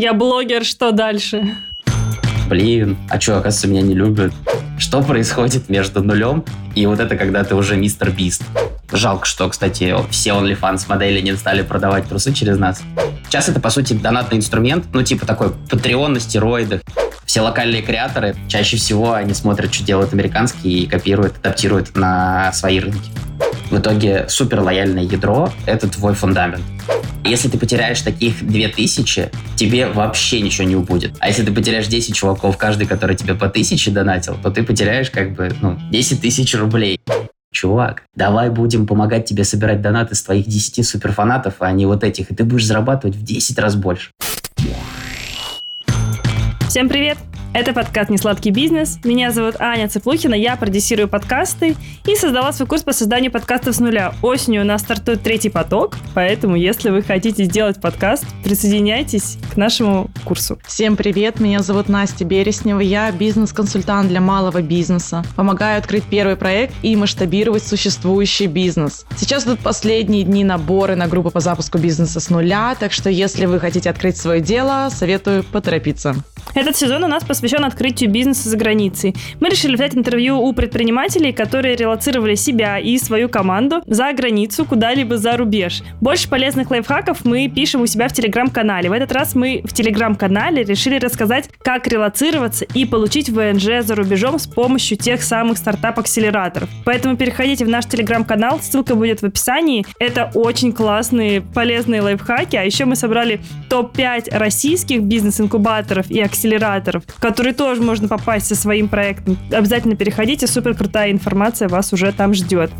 Я блогер, что дальше? Блин, а что, оказывается, меня не любят? Что происходит между нулем и вот это, когда ты уже мистер Бист? Жалко, что, кстати, все OnlyFans модели не стали продавать трусы через нас. Сейчас это, по сути, донатный инструмент, ну, типа такой Patreon на стероидах. Все локальные креаторы, чаще всего они смотрят, что делают американские и копируют, адаптируют на свои рынки. В итоге супер лояльное ядро — это твой фундамент. Если ты потеряешь таких 2000, тебе вообще ничего не убудет. А если ты потеряешь 10 чуваков, каждый, который тебе по 1000 донатил, то ты потеряешь как бы, ну, 10 тысяч рублей. Чувак, давай будем помогать тебе собирать донаты с твоих 10 суперфанатов, а не вот этих, и ты будешь зарабатывать в 10 раз больше. Всем привет! Это подкаст «Несладкий бизнес». Меня зовут Аня Цыплухина, я продюсирую подкасты и создала свой курс по созданию подкастов с нуля. Осенью у нас стартует третий поток, поэтому если вы хотите сделать подкаст, присоединяйтесь к нашему курсу. Всем привет, меня зовут Настя Береснева, я бизнес-консультант для малого бизнеса. Помогаю открыть первый проект и масштабировать существующий бизнес. Сейчас идут последние дни наборы на группу по запуску бизнеса с нуля, так что если вы хотите открыть свое дело, советую поторопиться. Этот сезон у нас посвящен открытию бизнеса за границей. Мы решили взять интервью у предпринимателей, которые релацировали себя и свою команду за границу, куда-либо за рубеж. Больше полезных лайфхаков мы пишем у себя в телеграм-канале. В этот раз мы в телеграм-канале решили рассказать, как релацироваться и получить ВНЖ за рубежом с помощью тех самых стартап-акселераторов. Поэтому переходите в наш телеграм-канал, ссылка будет в описании. Это очень классные, полезные лайфхаки. А еще мы собрали топ-5 российских бизнес-инкубаторов и акселераторов который тоже можно попасть со своим проектом. Обязательно переходите, супер крутая информация вас уже там ждет.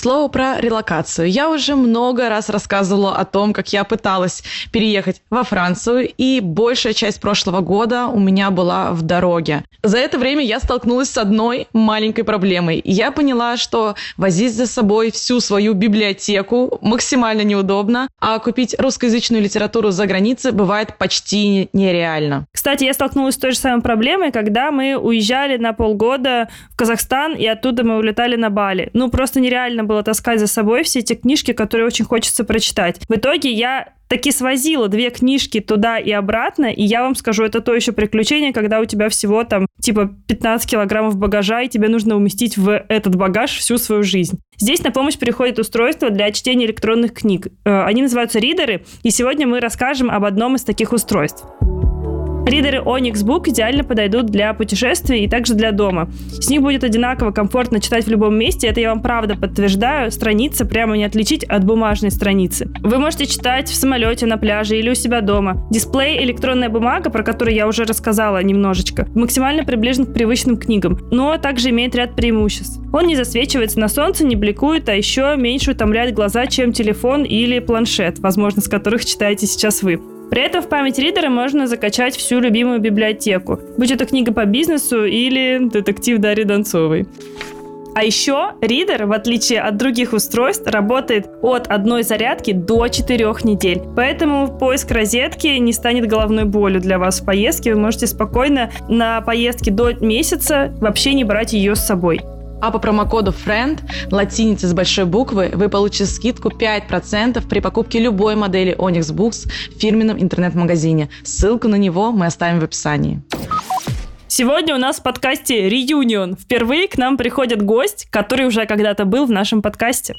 Слову про релокацию. Я уже много раз рассказывала о том, как я пыталась переехать во Францию, и большая часть прошлого года у меня была в дороге. За это время я столкнулась с одной маленькой проблемой. Я поняла, что возить за собой всю свою библиотеку максимально неудобно, а купить русскоязычную литературу за границей бывает почти нереально. Кстати, я столкнулась с той же самой проблемой, когда мы уезжали на полгода в Казахстан, и оттуда мы улетали на Бали. Ну, просто нереально было таскать за собой все эти книжки, которые очень хочется прочитать. В итоге я таки свозила две книжки туда и обратно, и я вам скажу, это то еще приключение, когда у тебя всего там типа 15 килограммов багажа, и тебе нужно уместить в этот багаж всю свою жизнь. Здесь на помощь приходит устройство для чтения электронных книг. Э, они называются ридеры, и сегодня мы расскажем об одном из таких устройств. Ридеры Onyx Book идеально подойдут для путешествий и также для дома. С них будет одинаково комфортно читать в любом месте, это я вам правда подтверждаю, страница прямо не отличить от бумажной страницы. Вы можете читать в самолете, на пляже или у себя дома. Дисплей электронная бумага, про которую я уже рассказала немножечко, максимально приближен к привычным книгам, но также имеет ряд преимуществ. Он не засвечивается на солнце, не бликует, а еще меньше утомляет глаза, чем телефон или планшет, возможно, с которых читаете сейчас вы. При этом в память ридера можно закачать всю любимую библиотеку, будь это книга по бизнесу или детектив Дарьи Донцовой. А еще ридер, в отличие от других устройств, работает от одной зарядки до 4 недель. Поэтому поиск розетки не станет головной болью для вас в поездке. Вы можете спокойно на поездке до месяца вообще не брать ее с собой. А по промокоду FRIEND, латиница с большой буквы, вы получите скидку 5% при покупке любой модели Onyx Books в фирменном интернет-магазине. Ссылку на него мы оставим в описании. Сегодня у нас в подкасте «Реюнион». Впервые к нам приходит гость, который уже когда-то был в нашем подкасте.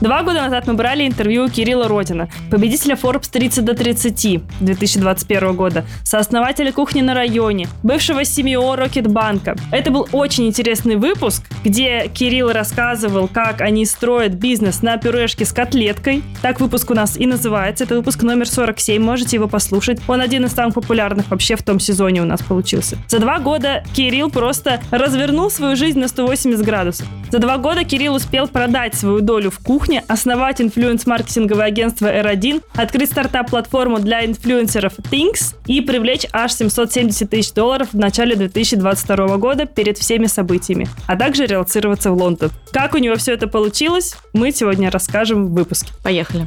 Два года назад мы брали интервью у Кирилла Родина, победителя Forbes 30 до 30 2021 года, сооснователя кухни на районе, бывшего семьи Рокетбанка. Это был очень интересный выпуск, где Кирилл рассказывал, как они строят бизнес на пюрешке с котлеткой. Так выпуск у нас и называется. Это выпуск номер 47, можете его послушать. Он один из самых популярных вообще в том сезоне у нас получился. За два года Кирилл просто развернул свою жизнь на 180 градусов. За два года Кирилл успел продать свою долю в кухне кухне, основать инфлюенс-маркетинговое агентство R1, открыть стартап-платформу для инфлюенсеров Things и привлечь аж 770 тысяч долларов в начале 2022 года перед всеми событиями, а также релацироваться в Лондон. Как у него все это получилось, мы сегодня расскажем в выпуске. Поехали.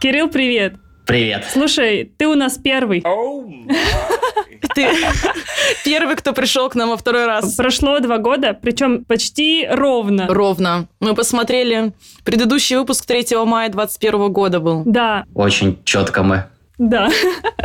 Кирилл, привет! Привет. Слушай, ты у нас первый. Oh Ты первый, кто пришел к нам во второй раз. Прошло два года, причем почти ровно. Ровно. Мы посмотрели. Предыдущий выпуск 3 мая 2021 года был. Да. Очень четко мы. Да.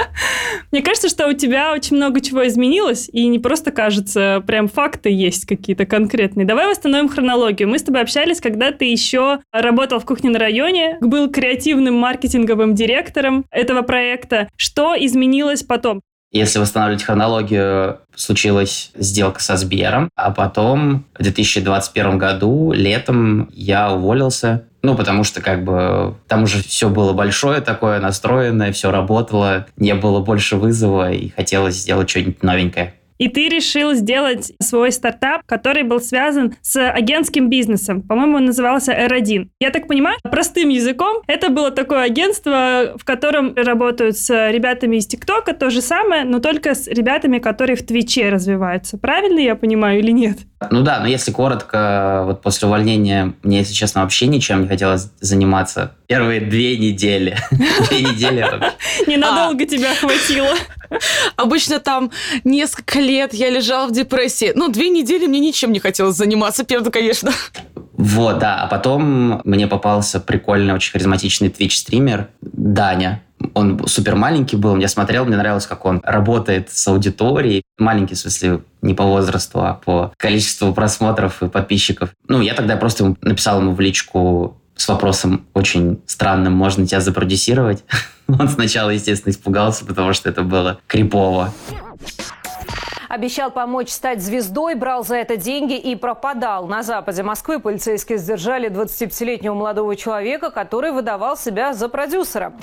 Мне кажется, что у тебя очень много чего изменилось, и не просто кажется, прям факты есть какие-то конкретные. Давай восстановим хронологию. Мы с тобой общались, когда ты еще работал в кухне на районе, был креативным маркетинговым директором этого проекта. Что изменилось потом? Если восстанавливать хронологию, случилась сделка со Сбером, а потом в 2021 году летом я уволился. Ну, потому что как бы там уже все было большое такое, настроенное, все работало, не было больше вызова и хотелось сделать что-нибудь новенькое и ты решил сделать свой стартап, который был связан с агентским бизнесом. По-моему, он назывался R1. Я так понимаю, простым языком, это было такое агентство, в котором работают с ребятами из ТикТока, то же самое, но только с ребятами, которые в Твиче развиваются. Правильно я понимаю или нет? Ну да, но если коротко, вот после увольнения мне, если честно, вообще ничем не хотелось заниматься. Первые две недели. Две недели Ненадолго тебя хватило. Обычно там несколько лет я лежала в депрессии. Ну, две недели мне ничем не хотелось заниматься, первое, конечно. Вот, да. А потом мне попался прикольный, очень харизматичный Twitch-стример Даня. Он супер маленький был, я смотрел, мне нравилось, как он работает с аудиторией. Маленький, в смысле, не по возрасту, а по количеству просмотров и подписчиков. Ну, я тогда просто написал ему в личку с вопросом очень странным, можно тебя запродюсировать? Он сначала, естественно, испугался, потому что это было крипово. Обещал помочь стать звездой, брал за это деньги и пропадал. На западе Москвы полицейские сдержали 25-летнего молодого человека, который выдавал себя за продюсера.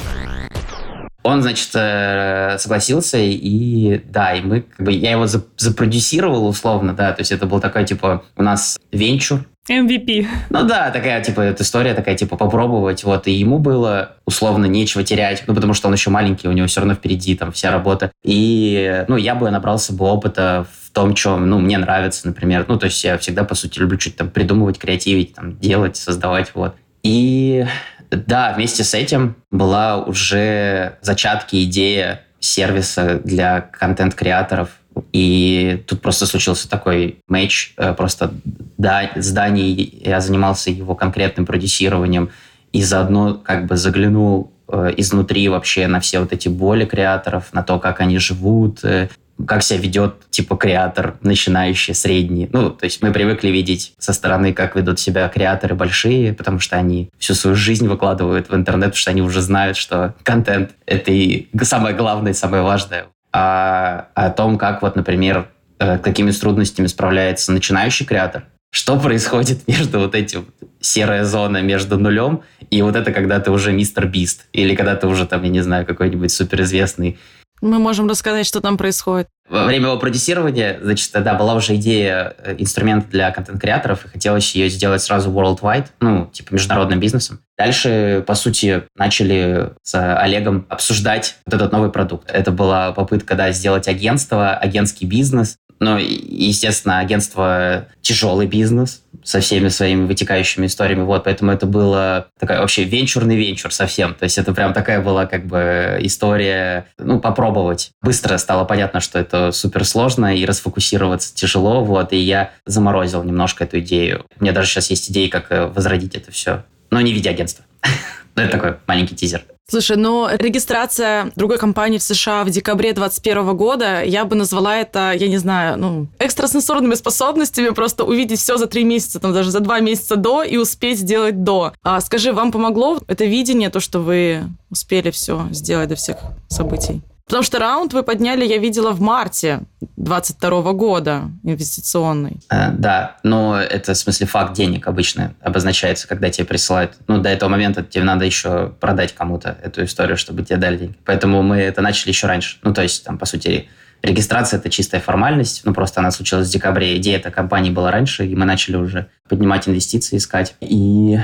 Он, значит, э, согласился, и да, и мы, как бы, я его запродюсировал условно, да, то есть это был такой, типа, у нас венчур, MVP. Ну да, такая, типа, эта история такая, типа, попробовать, вот, и ему было условно нечего терять, ну, потому что он еще маленький, у него все равно впереди там вся работа. И, ну, я бы набрался бы опыта в том, чем, ну, мне нравится, например. Ну, то есть я всегда, по сути, люблю что-то там придумывать, креативить, там, делать, создавать, вот. И да, вместе с этим была уже зачатки идея сервиса для контент-креаторов, и тут просто случился такой матч. Э, просто да, зданий я занимался его конкретным продюсированием и заодно как бы заглянул э, изнутри вообще на все вот эти боли креаторов, на то, как они живут, э, как себя ведет типа креатор начинающий, средний. Ну, то есть мы привыкли видеть со стороны, как ведут себя креаторы большие, потому что они всю свою жизнь выкладывают в интернет, потому что они уже знают, что контент — это и самое главное, самое важное а о том, как вот, например, э, какими трудностями справляется начинающий креатор, что происходит между вот этим серая зона между нулем и вот это, когда ты уже мистер Бист, или когда ты уже там, я не знаю, какой-нибудь суперизвестный мы можем рассказать, что там происходит. Во время его продюсирования, значит, тогда была уже идея э, инструмента для контент-креаторов, и хотелось ее сделать сразу worldwide, ну, типа международным бизнесом. Дальше, по сути, начали с Олегом обсуждать вот этот новый продукт. Это была попытка, да, сделать агентство, агентский бизнес, ну, естественно, агентство тяжелый бизнес со всеми своими вытекающими историями. Вот, поэтому это было такая вообще венчурный венчур совсем. То есть это прям такая была как бы история, ну, попробовать. Быстро стало понятно, что это супер сложно и расфокусироваться тяжело. Вот, и я заморозил немножко эту идею. У меня даже сейчас есть идеи, как э, возродить это все. Но не в виде агентства. Ну, это такой маленький тизер. Слушай, но регистрация другой компании в США в декабре 2021 года, я бы назвала это, я не знаю, ну, экстрасенсорными способностями, просто увидеть все за три месяца, там даже за два месяца до и успеть сделать до. А скажи, вам помогло это видение, то, что вы успели все сделать до всех событий? Потому что раунд вы подняли, я видела, в марте 22 года инвестиционный. Э, да, но это, в смысле, факт денег обычно обозначается, когда тебе присылают. Ну, до этого момента тебе надо еще продать кому-то эту историю, чтобы тебе дали деньги. Поэтому мы это начали еще раньше. Ну, то есть, там, по сути, регистрация – это чистая формальность. Ну, просто она случилась в декабре. Идея этой компании была раньше, и мы начали уже поднимать инвестиции, искать. И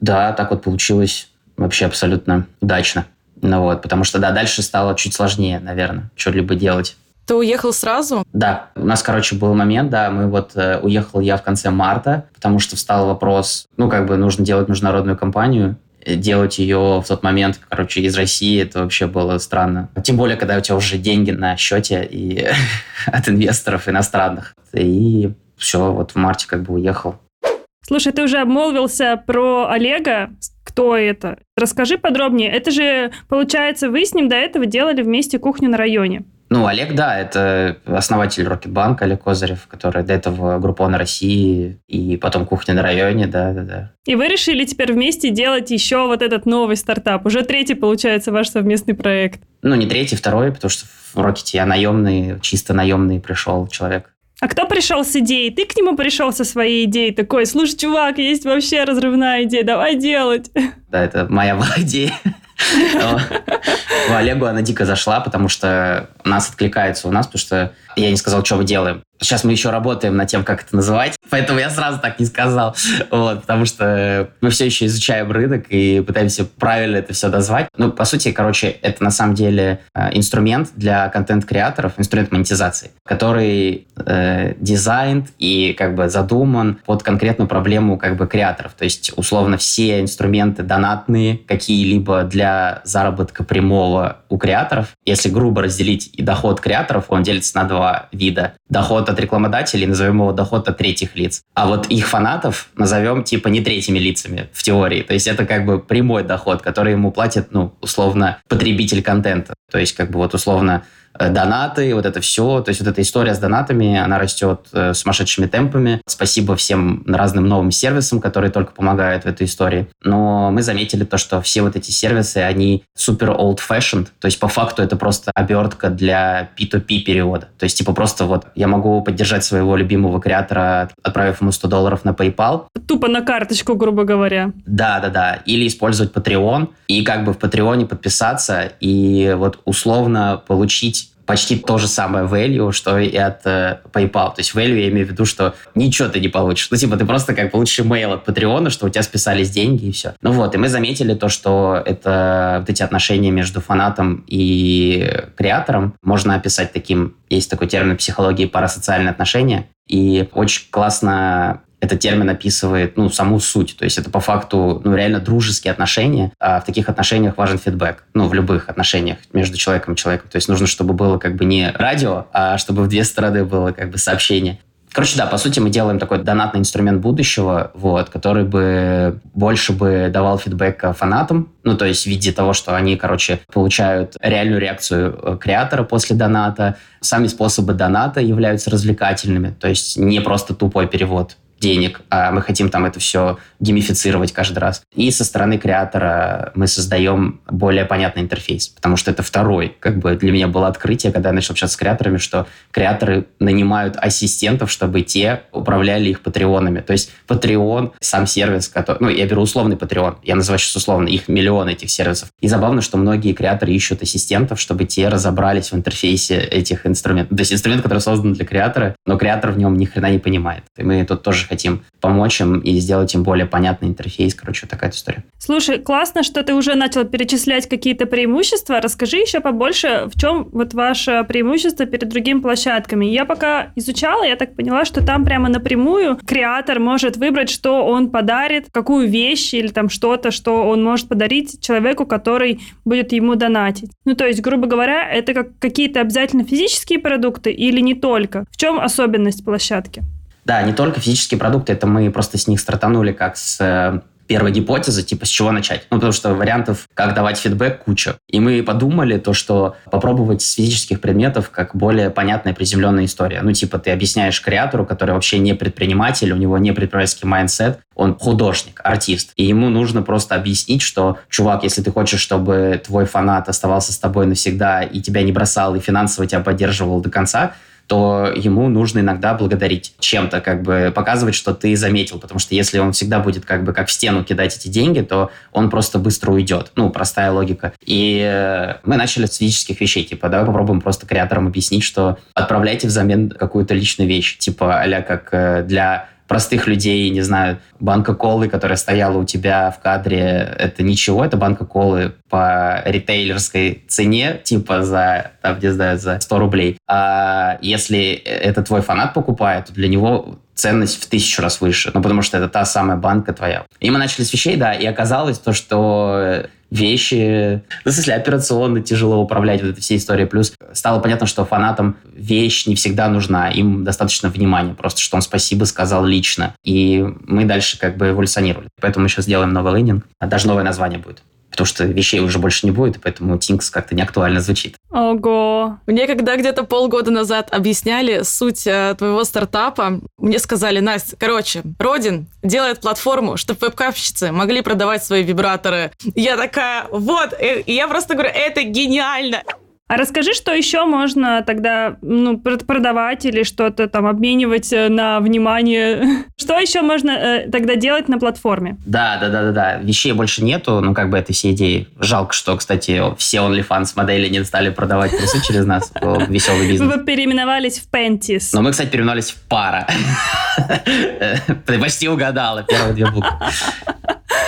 да, так вот получилось вообще абсолютно удачно. Ну вот, потому что, да, дальше стало чуть сложнее, наверное, что-либо делать. Ты уехал сразу? Да. У нас, короче, был момент, да, мы вот э, уехал я в конце марта, потому что встал вопрос, ну, как бы нужно делать международную компанию, делать ее в тот момент, короче, из России, это вообще было странно. Тем более, когда у тебя уже деньги на счете и от инвесторов иностранных. И все, вот в марте как бы уехал. Слушай, ты уже обмолвился про Олега. Кто это? Расскажи подробнее. Это же, получается, вы с ним до этого делали вместе кухню на районе. Ну, Олег, да, это основатель Рокетбанка, Олег Козырев, который до этого Группон России и потом Кухня на районе, да, да, да. И вы решили теперь вместе делать еще вот этот новый стартап. Уже третий, получается, ваш совместный проект. Ну, не третий, второй, потому что в Рокете я наемный, чисто наемный пришел человек. А кто пришел с идеей? Ты к нему пришел со своей идеей такой, слушай, чувак, есть вообще разрывная идея, давай делать. Да, это моя была идея. Олегу она дико зашла, потому что нас откликается у нас, потому что я не сказал, что мы делаем. Сейчас мы еще работаем над тем, как это называть, поэтому я сразу так не сказал. Вот, потому что мы все еще изучаем рынок и пытаемся правильно это все дозвать. Ну, по сути, короче, это на самом деле э, инструмент для контент-креаторов, инструмент монетизации, который э, дизайн и как бы задуман под конкретную проблему как бы креаторов. То есть, условно, все инструменты донатные, какие-либо для заработка прямого у креаторов, если грубо разделить и доход креаторов, он делится на два вида. Доход от рекламодателей, назовем его доход от третьих лиц. А вот их фанатов назовем типа не третьими лицами в теории. То есть это как бы прямой доход, который ему платит, ну, условно, потребитель контента. То есть как бы вот условно донаты, вот это все. То есть вот эта история с донатами, она растет э, сумасшедшими темпами. Спасибо всем разным новым сервисам, которые только помогают в этой истории. Но мы заметили то, что все вот эти сервисы, они супер old-fashioned. То есть по факту это просто обертка для P2P перевода. То есть типа просто вот я могу поддержать своего любимого креатора, отправив ему 100 долларов на PayPal. Тупо на карточку, грубо говоря. Да, да, да. Или использовать Patreon и как бы в Патреоне подписаться и вот условно получить почти то же самое value, что и от э, PayPal. То есть value я имею в виду, что ничего ты не получишь. Ну, типа, ты просто как получишь email от Patreon, что у тебя списались деньги и все. Ну вот, и мы заметили то, что это вот эти отношения между фанатом и креатором можно описать таким, есть такой термин психологии парасоциальные отношения. И очень классно этот термин описывает, ну, саму суть. То есть это по факту, ну, реально дружеские отношения. А в таких отношениях важен фидбэк. Ну, в любых отношениях между человеком и человеком. То есть нужно, чтобы было как бы не радио, а чтобы в две стороны было как бы сообщение. Короче, да, по сути, мы делаем такой донатный инструмент будущего, вот, который бы больше бы давал фидбэк фанатам, ну, то есть в виде того, что они, короче, получают реальную реакцию э, креатора после доната. Сами способы доната являются развлекательными, то есть не просто тупой перевод денег, а мы хотим там это все геймифицировать каждый раз. И со стороны креатора мы создаем более понятный интерфейс, потому что это второй, как бы для меня было открытие, когда я начал общаться с креаторами, что креаторы нанимают ассистентов, чтобы те управляли их патреонами. То есть Patreon, сам сервис, который, ну, я беру условный Patreon, я называю сейчас условно, их миллион этих сервисов. И забавно, что многие креаторы ищут ассистентов, чтобы те разобрались в интерфейсе этих инструментов. То есть инструмент, который создан для креатора, но креатор в нем ни хрена не понимает. И мы тут тоже хотим помочь им и сделать им более понятный интерфейс. Короче, такая история. Слушай, классно, что ты уже начал перечислять какие-то преимущества. Расскажи еще побольше, в чем вот ваше преимущество перед другими площадками. Я пока изучала, я так поняла, что там прямо напрямую креатор может выбрать, что он подарит, какую вещь или там что-то, что он может подарить человеку, который будет ему донатить. Ну, то есть, грубо говоря, это как какие-то обязательно физические продукты или не только? В чем особенность площадки? Да, не только физические продукты, это мы просто с них стартанули как с э, первой гипотезы, типа с чего начать. Ну, потому что вариантов, как давать фидбэк, куча. И мы подумали то, что попробовать с физических предметов как более понятная, приземленная история. Ну, типа ты объясняешь креатору, который вообще не предприниматель, у него не предпринимательский mindset, он художник, артист. И ему нужно просто объяснить, что, чувак, если ты хочешь, чтобы твой фанат оставался с тобой навсегда и тебя не бросал, и финансово тебя поддерживал до конца, то ему нужно иногда благодарить чем-то, как бы показывать, что ты заметил, потому что если он всегда будет как бы как в стену кидать эти деньги, то он просто быстро уйдет. Ну, простая логика. И э, мы начали с физических вещей, типа, давай попробуем просто креаторам объяснить, что отправляйте взамен какую-то личную вещь, типа, а как э, для простых людей, не знаю, банка колы, которая стояла у тебя в кадре, это ничего, это банка колы по ритейлерской цене, типа за, там, не знаю, за 100 рублей. А если это твой фанат покупает, то для него ценность в тысячу раз выше. Ну, потому что это та самая банка твоя. И мы начали с вещей, да, и оказалось то, что вещи, ну, в смысле, операционно тяжело управлять вот этой всей историей. Плюс стало понятно, что фанатам вещь не всегда нужна, им достаточно внимания, просто что он спасибо сказал лично. И мы дальше как бы эволюционировали. Поэтому мы сейчас сделаем новый лендинг, а даже новое название будет потому что вещей уже больше не будет, поэтому Тинкс как-то не актуально звучит. Ого! Мне когда где-то полгода назад объясняли суть э, твоего стартапа, мне сказали, Настя, короче, Родин делает платформу, чтобы вебкамщицы могли продавать свои вибраторы. Я такая, вот, э, и я просто говорю, это гениально. А расскажи, что еще можно тогда ну, продавать или что-то там обменивать э, на внимание? Что еще можно э, тогда делать на платформе? Да, да, да, да, да. Вещей больше нету, ну как бы этой всей идеи. Жалко, что, кстати, все OnlyFans модели не стали продавать трусы через нас. Веселый бизнес. Вы переименовались в Pentis. Но мы, кстати, переименовались в Пара. Ты почти угадала первые две буквы.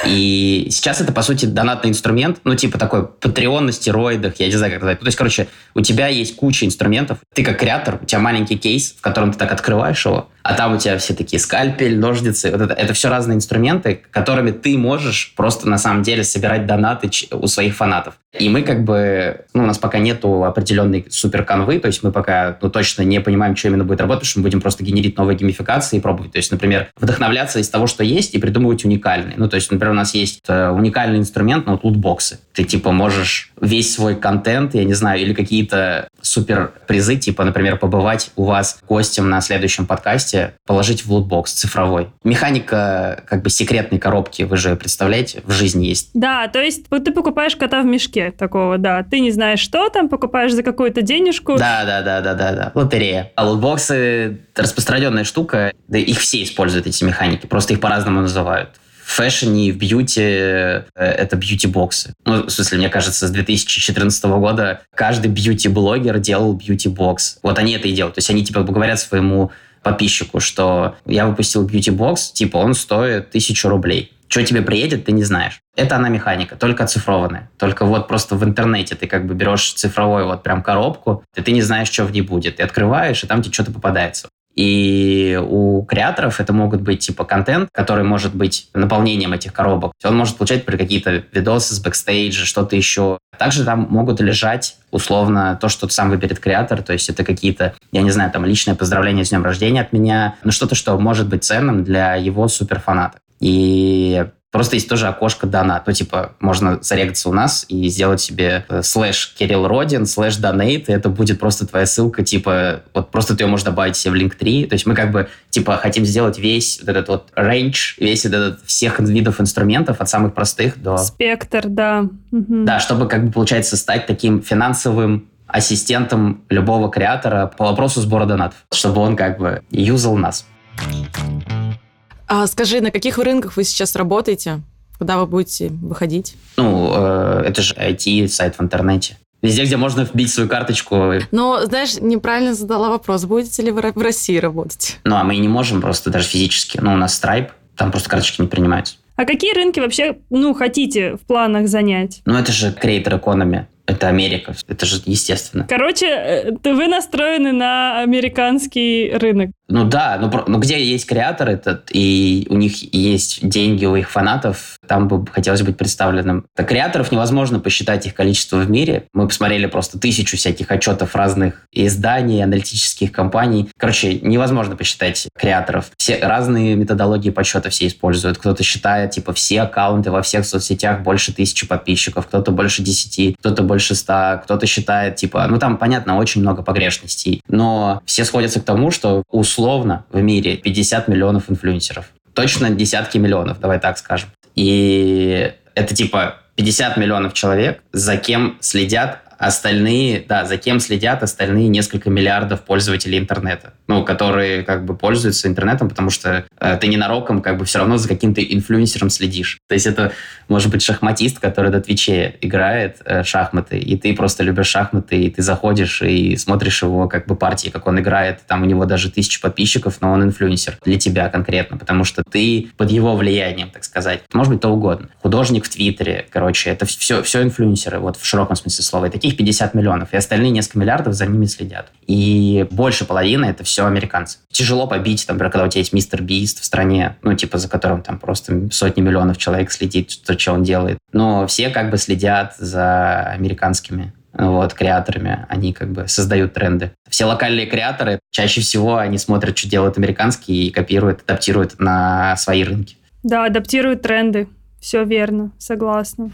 И сейчас это, по сути, донатный инструмент, ну, типа такой Patreon на стероидах, я не знаю, как сказать. Ну, то есть, короче, у тебя есть куча инструментов. Ты как креатор, у тебя маленький кейс, в котором ты так открываешь его, а там у тебя все такие скальпель, ножницы. Вот это, это все разные инструменты, которыми ты можешь просто на самом деле собирать донаты у своих фанатов. И мы как бы, ну, у нас пока нету определенной супер конвы, то есть мы пока ну, точно не понимаем, что именно будет работать, потому что мы будем просто генерить новые геймификации и пробовать. То есть, например, вдохновляться из того, что есть, и придумывать уникальные. Ну, то есть, например, у нас есть э, уникальный инструмент, ну, вот лутбоксы. Ты, типа, можешь весь свой контент, я не знаю, или какие-то супер призы, типа, например, побывать у вас гостем на следующем подкасте, положить в лутбокс цифровой. Механика как бы секретной коробки, вы же представляете, в жизни есть. Да, то есть ты покупаешь кота в мешке такого, да. Ты не знаешь, что там, покупаешь за какую-то денежку. Да, да, да, да, да, да. Лотерея. А лутбоксы распространенная штука, да их все используют, эти механики, просто их по-разному называют в фэшне и в бьюти э, это бьюти-боксы. Ну, в смысле, мне кажется, с 2014 года каждый бьюти-блогер делал бьюти-бокс. Вот они это и делают. То есть они, типа, говорят своему подписчику, что я выпустил бьюти-бокс, типа, он стоит тысячу рублей. Что тебе приедет, ты не знаешь. Это она механика, только оцифрованная. Только вот просто в интернете ты как бы берешь цифровой вот прям коробку, и ты не знаешь, что в ней будет. Ты открываешь, и там тебе что-то попадается. И у креаторов это могут быть типа контент, который может быть наполнением этих коробок. Он может получать при какие-то видосы с бэкстейджа, что-то еще. Также там могут лежать условно то, что сам выберет креатор, то есть это какие-то, я не знаю, там личное поздравление с днем рождения от меня, но что-то, что может быть ценным для его суперфаната. И Просто есть тоже окошко донат. Ну, типа, можно зарегаться у нас и сделать себе э, слэш Кирилл Родин, слэш donate, и это будет просто твоя ссылка, типа, вот просто ты ее можешь добавить себе в Linktree. То есть мы как бы, типа, хотим сделать весь вот этот вот range, весь этот всех видов инструментов, от самых простых до... Спектр, да. Да, чтобы, как бы, получается, стать таким финансовым ассистентом любого креатора по вопросу сбора донатов, чтобы он как бы юзал нас. А скажи, на каких рынках вы сейчас работаете? Куда вы будете выходить? Ну, э, это же IT, сайт в интернете. Везде, где можно вбить свою карточку. Но, знаешь, неправильно задала вопрос. Будете ли вы в России работать? Ну, а мы не можем просто даже физически. Ну, у нас Stripe, там просто карточки не принимаются. А какие рынки вообще, ну, хотите в планах занять? Ну, это же creator economy. Это Америка, это же естественно. Короче, э, вы настроены на американский рынок. Ну да, ну, ну где есть креатор этот, и у них есть деньги у их фанатов, там бы хотелось быть представленным. Так креаторов невозможно посчитать их количество в мире. Мы посмотрели просто тысячу всяких отчетов разных изданий, аналитических компаний. Короче, невозможно посчитать креаторов. Все разные методологии подсчета все используют. Кто-то считает, типа, все аккаунты во всех соцсетях больше тысячи подписчиков, кто-то больше десяти, кто-то больше ста, кто-то считает, типа, ну там, понятно, очень много погрешностей. Но все сходятся к тому, что условно в мире 50 миллионов инфлюенсеров. Точно десятки миллионов, давай так скажем. И это типа 50 миллионов человек, за кем следят остальные, да, за кем следят остальные несколько миллиардов пользователей интернета, ну, которые как бы пользуются интернетом, потому что э, ты ненароком как бы все равно за каким-то инфлюенсером следишь. То есть это может быть шахматист, который на Твиче играет э, шахматы, и ты просто любишь шахматы, и ты заходишь и смотришь его как бы партии, как он играет, там у него даже тысяча подписчиков, но он инфлюенсер для тебя конкретно, потому что ты под его влиянием, так сказать. Может быть, то угодно. Художник в Твиттере, короче, это все, все инфлюенсеры, вот в широком смысле слова. И таких 50 миллионов, и остальные несколько миллиардов за ними следят. И больше половины это все американцы. Тяжело побить, там, когда у тебя есть мистер Бист в стране, ну, типа, за которым там просто сотни миллионов человек следит, что, что он делает. Но все как бы следят за американскими вот, креаторами, они как бы создают тренды. Все локальные креаторы, чаще всего они смотрят, что делают американские и копируют, адаптируют на свои рынки. Да, адаптируют тренды. Все верно, согласна.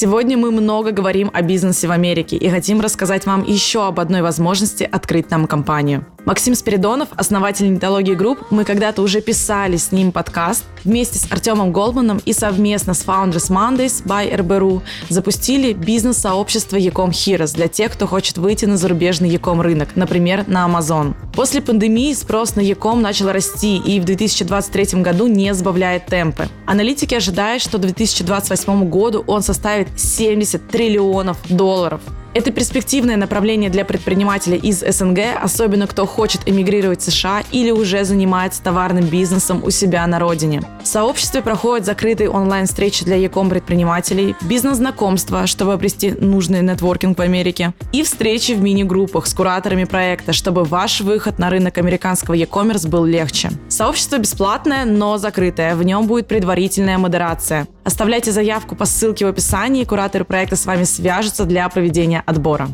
Сегодня мы много говорим о бизнесе в Америке и хотим рассказать вам еще об одной возможности открыть нам компанию. Максим Спиридонов, основатель Нетологии Group, мы когда-то уже писали с ним подкаст. Вместе с Артемом Голдманом и совместно с Founders Mondays by RB.RU запустили бизнес-сообщество Ecom Heroes для тех, кто хочет выйти на зарубежный Ecom рынок, например, на Amazon. После пандемии спрос на Ecom начал расти и в 2023 году не сбавляет темпы. Аналитики ожидают, что к 2028 году он составит 70 триллионов долларов. Это перспективное направление для предпринимателей из СНГ, особенно кто хочет эмигрировать в США или уже занимается товарным бизнесом у себя на родине. В сообществе проходят закрытые онлайн-встречи для Яком предпринимателей, бизнес-знакомства, чтобы обрести нужный нетворкинг в Америке, и встречи в мини-группах с кураторами проекта, чтобы ваш выход на рынок американского e-commerce был легче. Сообщество бесплатное, но закрытое. В нем будет предварительная модерация. Оставляйте заявку по ссылке в описании, кураторы проекта с вами свяжутся для проведения отбора.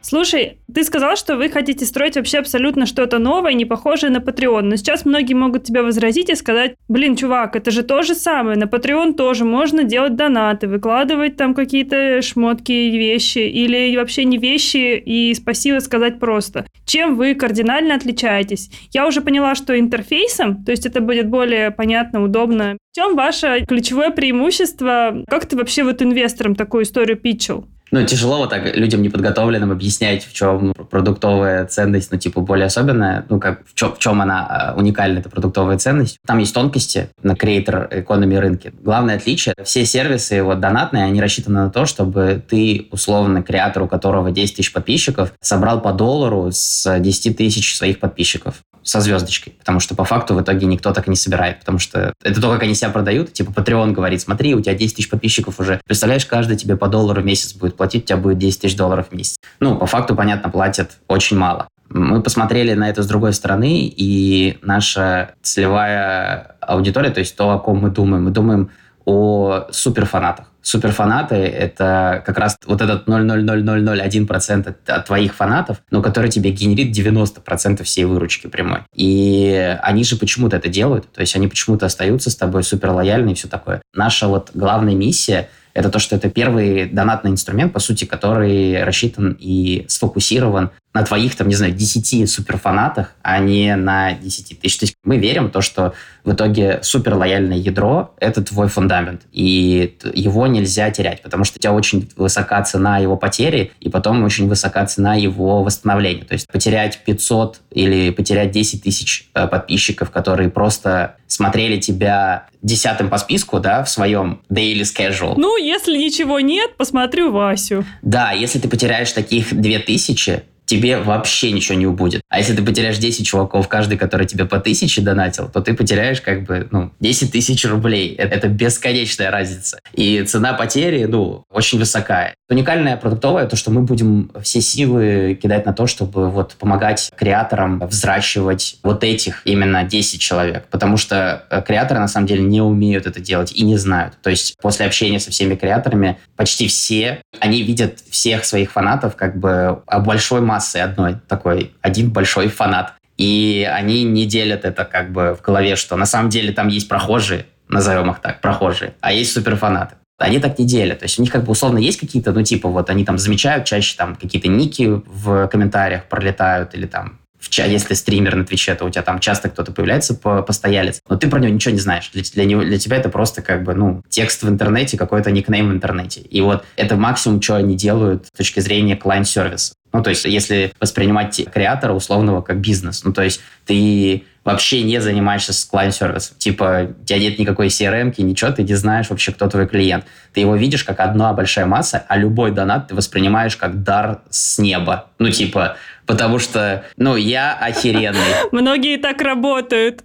Слушай, ты сказал, что вы хотите строить вообще абсолютно что-то новое, не похожее на Patreon. Но сейчас многие могут тебя возразить и сказать, блин, чувак, это же то же самое. На Patreon тоже можно делать донаты, выкладывать там какие-то шмотки, вещи, или вообще не вещи, и спасибо сказать просто. Чем вы кардинально отличаетесь? Я уже поняла, что интерфейсом, то есть это будет более понятно, удобно. В чем ваше ключевое преимущество? Как ты вообще вот инвесторам такую историю питчил? Ну, тяжело вот так людям неподготовленным объяснять, в чем продуктовая ценность, ну, типа, более особенная, ну, как, в чем, в чем она а, уникальна, эта продуктовая ценность. Там есть тонкости на креатор экономи рынке. Главное отличие, все сервисы вот донатные, они рассчитаны на то, чтобы ты, условно, креатор, у которого 10 тысяч подписчиков, собрал по доллару с 10 тысяч своих подписчиков со звездочкой, потому что по факту в итоге никто так и не собирает, потому что это то, как они себя продают, типа Patreon говорит, смотри, у тебя 10 тысяч подписчиков уже, представляешь, каждый тебе по доллару в месяц будет платить, у тебя будет 10 тысяч долларов в месяц. Ну, по факту, понятно, платят очень мало. Мы посмотрели на это с другой стороны, и наша целевая аудитория, то есть то, о ком мы думаем, мы думаем о суперфанатах. Суперфанаты — это как раз вот этот 0,00001% от, от твоих фанатов, но который тебе генерит 90% всей выручки прямой. И они же почему-то это делают, то есть они почему-то остаются с тобой супер лояльны и все такое. Наша вот главная миссия — это то, что это первый донатный инструмент, по сути, который рассчитан и сфокусирован на твоих, там, не знаю, 10 суперфанатах, а не на 10 тысяч. То есть мы верим в то, что в итоге супер лояльное ядро — это твой фундамент, и его нельзя терять, потому что у тебя очень высока цена его потери, и потом очень высока цена его восстановления. То есть потерять 500 или потерять 10 тысяч э, подписчиков, которые просто смотрели тебя десятым по списку, да, в своем daily schedule. Ну, если ничего нет, посмотрю Васю. Да, если ты потеряешь таких 2000, тебе вообще ничего не убудет. А если ты потеряешь 10 чуваков, каждый, который тебе по тысяче донатил, то ты потеряешь как бы, ну, 10 тысяч рублей. Это, это бесконечная разница. И цена потери, ну, очень высокая. Уникальное продуктовое, то, что мы будем все силы кидать на то, чтобы вот помогать креаторам взращивать вот этих именно 10 человек. Потому что э, креаторы на самом деле не умеют это делать и не знают. То есть после общения со всеми креаторами почти все, они видят всех своих фанатов как бы большой массой массой одной, такой один большой фанат. И они не делят это как бы в голове, что на самом деле там есть прохожие, назовем их так, прохожие, а есть суперфанаты. Они так не делят. То есть у них как бы условно есть какие-то, ну типа вот они там замечают чаще там какие-то ники в комментариях пролетают или там в ча если стример на Твиче, то у тебя там часто кто-то появляется по постоялец, но ты про него ничего не знаешь. Для, для, него, для тебя это просто как бы, ну, текст в интернете, какой-то никнейм в интернете. И вот это максимум, что они делают с точки зрения клиент-сервиса. Ну, то есть, если воспринимать креатора условного как бизнес, ну, то есть, ты вообще не занимаешься клиент-сервисом. Типа, у тебя нет никакой CRM, ничего, ты не знаешь вообще, кто твой клиент. Ты его видишь как одна большая масса, а любой донат ты воспринимаешь как дар с неба. Ну, типа, потому что, ну, я охеренный. Многие так работают.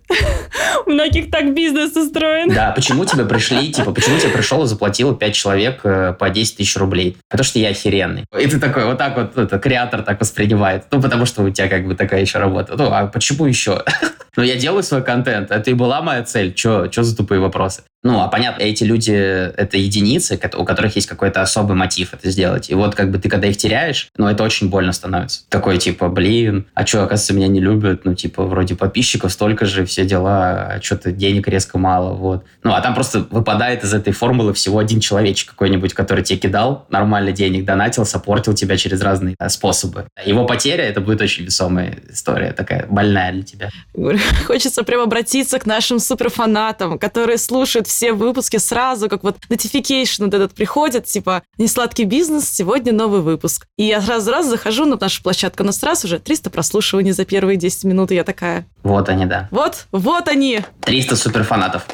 У многих так бизнес устроен. Да, почему тебе пришли, типа, почему тебе пришел и заплатил 5 человек э, по 10 тысяч рублей? Потому что я охеренный. И ты такой, вот так вот, это, креатор так воспринимает. Ну, потому что у тебя как бы такая еще работа. Ну, а почему еще? Ну, я делаю свой контент. Это и была моя цель. Че за тупые вопросы? Ну, а понятно, эти люди — это единицы, у которых есть какой-то особый мотив это сделать. И вот как бы ты, когда их теряешь, ну, это очень больно становится. Такой, типа, блин, а что, оказывается, меня не любят? Ну, типа, вроде подписчиков столько же, все дела, а что-то денег резко мало, вот. Ну, а там просто выпадает из этой формулы всего один человечек какой-нибудь, который тебе кидал нормально денег, донатил, сопортил тебя через разные э, способы. Его потеря — это будет очень весомая история, такая больная для тебя. Хочется прям обратиться к нашим суперфанатам, которые слушают все выпуски сразу, как вот notification вот этот приходит, типа, несладкий бизнес, сегодня новый выпуск. И я сразу-раз захожу на нашу площадку, у нас сразу уже 300 прослушиваний за первые 10 минут, и я такая... Вот они, да. Вот, вот они! 300 суперфанатов.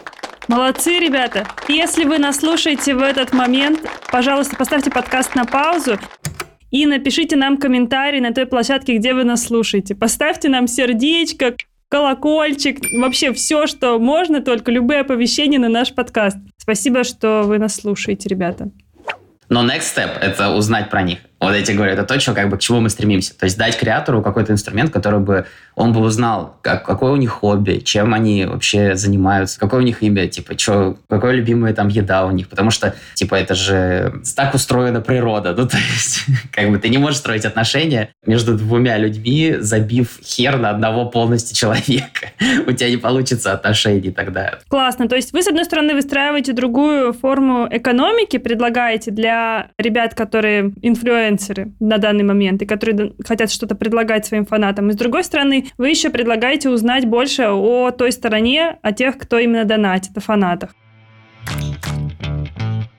Молодцы, ребята! Если вы нас слушаете в этот момент, пожалуйста, поставьте подкаст на паузу и напишите нам комментарий на той площадке, где вы нас слушаете. Поставьте нам сердечко, колокольчик, вообще все, что можно, только любые оповещения на наш подкаст. Спасибо, что вы нас слушаете, ребята. Но next step — это узнать про них. Вот я тебе говорю, это то, что, как бы, к чему мы стремимся. То есть дать креатору какой-то инструмент, который бы он бы узнал, как, какое у них хобби, чем они вообще занимаются, какое у них имя, типа, что, какая любимая там еда у них. Потому что, типа, это же так устроена природа. Ну, то есть, как бы ты не можешь строить отношения между двумя людьми, забив хер на одного полностью человека. У тебя не получится отношений тогда. Классно. То есть вы, с одной стороны, выстраиваете другую форму экономики, предлагаете для ребят, которые инфлюенсеры, инфлюенсеры на данный момент, и которые хотят что-то предлагать своим фанатам. И с другой стороны, вы еще предлагаете узнать больше о той стороне, о тех, кто именно донатит, о фанатах.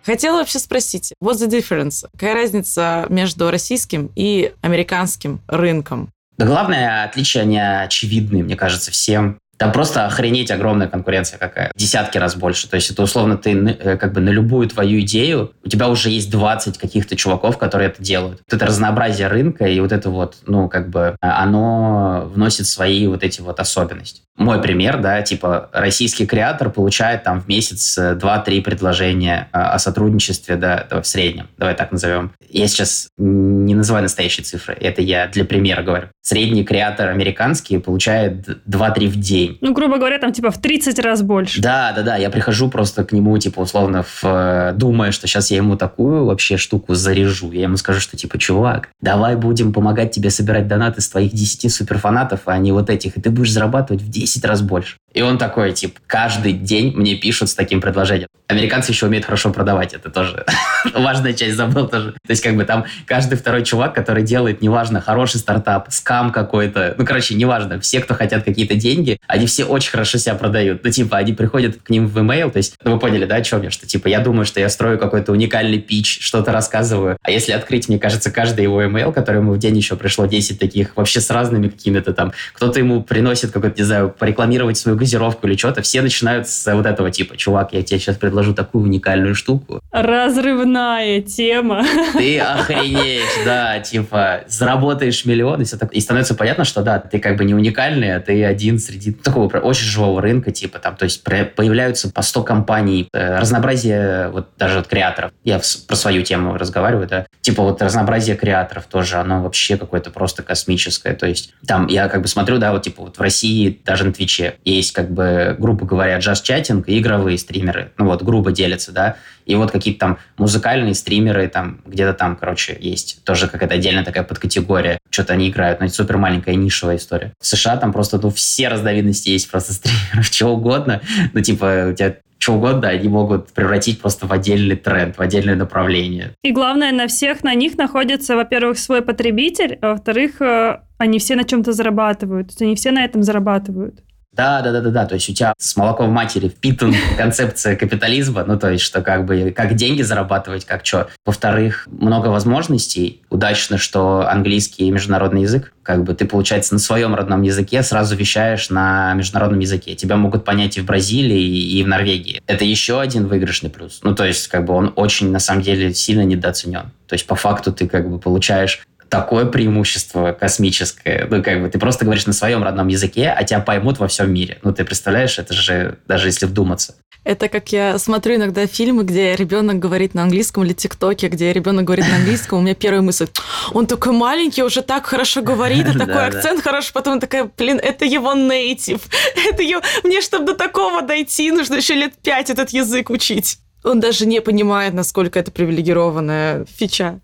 Хотела вообще спросить, what's the difference? Какая разница между российским и американским рынком? Да главное отличие, они очевидны, мне кажется, всем. Там просто охренеть огромная конкуренция какая. Десятки раз больше. То есть это условно ты э, как бы на любую твою идею, у тебя уже есть 20 каких-то чуваков, которые это делают. Вот это разнообразие рынка и вот это вот, ну, как бы, оно вносит свои вот эти вот особенности. Мой пример, да, типа российский креатор получает там в месяц 2-3 э, предложения э, о сотрудничестве, да, в среднем, давай так назовем. Я сейчас не называю настоящие цифры, это я для примера говорю. Средний креатор американский получает 2-3 в день Ну, грубо говоря, там типа в 30 раз больше. Да, да, да. Я прихожу просто к нему, типа, условно, в, э, думая, что сейчас я ему такую вообще штуку заряжу. Я ему скажу, что типа, чувак, давай будем помогать тебе собирать донаты с твоих 10 суперфанатов, а не вот этих, и ты будешь зарабатывать в 10 раз больше. И он такой, типа, каждый день мне пишут с таким предложением. Американцы еще умеют хорошо продавать, это тоже важная часть, забыл тоже. То есть, как бы там каждый второй чувак, который делает, неважно, хороший стартап, скам какой-то, ну, короче, неважно, все, кто хотят какие-то деньги, они все очень хорошо себя продают. Ну, типа, они приходят к ним в email, то есть, ну, вы поняли, да, о чем я, что, типа, я думаю, что я строю какой-то уникальный пич, что-то рассказываю, а если открыть, мне кажется, каждый его email, который ему в день еще пришло 10 таких, вообще с разными какими-то там, кто-то ему приносит какой-то, не знаю, порекламировать свою газировку или что-то, все начинают с вот этого типа, чувак, я тебе сейчас предложу такую уникальную штуку. Разрывная тема. Ты охренеешь, да, типа, заработаешь миллион, и, все так... и становится понятно, что да, ты как бы не уникальный, а ты один среди такого очень живого рынка, типа там, то есть появляются по 100 компаний, э, разнообразие вот даже от креаторов. Я про свою тему разговариваю, да, типа вот разнообразие креаторов тоже, оно вообще какое-то просто космическое, то есть там я как бы смотрю, да, вот типа вот в России даже на Твиче есть как бы грубо говоря, джаз-чатинг и игровые стримеры. Ну вот, грубо делятся, да. И вот какие-то там музыкальные стримеры, там где-то там, короче, есть тоже какая-то отдельная такая подкатегория. Что-то они играют, но это супер маленькая нишевая история. В США там просто, ну, все разновидности есть просто стримеров, чего угодно. Ну, типа, у тебя что угодно, они могут превратить просто в отдельный тренд, в отдельное направление. И главное, на всех на них находится, во-первых, свой потребитель, а во-вторых, э, они все на чем-то зарабатывают. То есть они все на этом зарабатывают. Да, да, да, да, да. То есть у тебя с молоком матери впитан концепция капитализма, ну то есть что как бы как деньги зарабатывать, как что. Во-вторых, много возможностей. Удачно, что английский международный язык. Как бы ты, получается, на своем родном языке сразу вещаешь на международном языке. Тебя могут понять и в Бразилии, и в Норвегии. Это еще один выигрышный плюс. Ну то есть как бы он очень на самом деле сильно недооценен. То есть по факту ты как бы получаешь такое преимущество космическое. Ну, как бы ты просто говоришь на своем родном языке, а тебя поймут во всем мире. Ну, ты представляешь, это же, даже если вдуматься. Это как я смотрю иногда фильмы, где ребенок говорит на английском или ТикТоке, где ребенок говорит на английском, у меня первая мысль, он такой маленький, уже так хорошо говорит, и такой акцент хороший, потом такая, блин, это его нейтив, это его... Мне, чтобы до такого дойти, нужно еще лет пять этот язык учить. Он даже не понимает, насколько это привилегированная фича.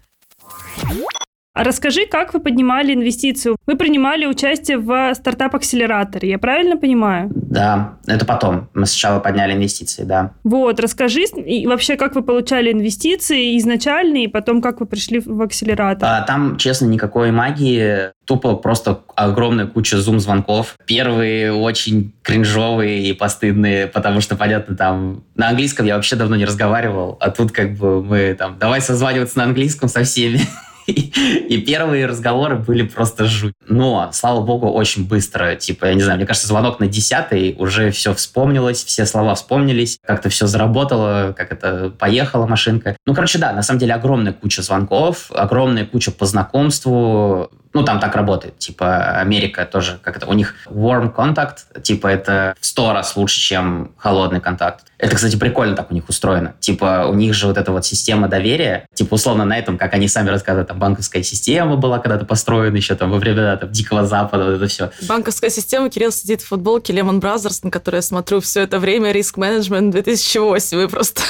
А расскажи, как вы поднимали инвестицию? Вы принимали участие в стартап-акселераторе, я правильно понимаю? Да, это потом. Мы сначала подняли инвестиции, да. Вот, расскажи и вообще, как вы получали инвестиции изначально, и потом, как вы пришли в акселератор? А, там, честно, никакой магии. Тупо просто огромная куча зум-звонков. Первые очень кринжовые и постыдные, потому что, понятно, там на английском я вообще давно не разговаривал, а тут как бы мы там, давай созваниваться на английском со всеми. И первые разговоры были просто жуть. Но, слава богу, очень быстро. Типа, я не знаю, мне кажется, звонок на десятый, уже все вспомнилось, все слова вспомнились, как-то все заработало, как это поехала машинка. Ну, короче, да, на самом деле огромная куча звонков, огромная куча по знакомству, ну, там так работает. Типа, Америка тоже, как это, у них warm contact, типа, это в сто раз лучше, чем холодный контакт. Это, кстати, прикольно так у них устроено. Типа, у них же вот эта вот система доверия, типа, условно, на этом, как они сами рассказывают, там, банковская система была когда-то построена еще там во времена там, Дикого Запада, вот это все. Банковская система, Кирилл сидит в футболке Lehman Brothers, на которой я смотрю все это время, риск менеджмент 2008, вы просто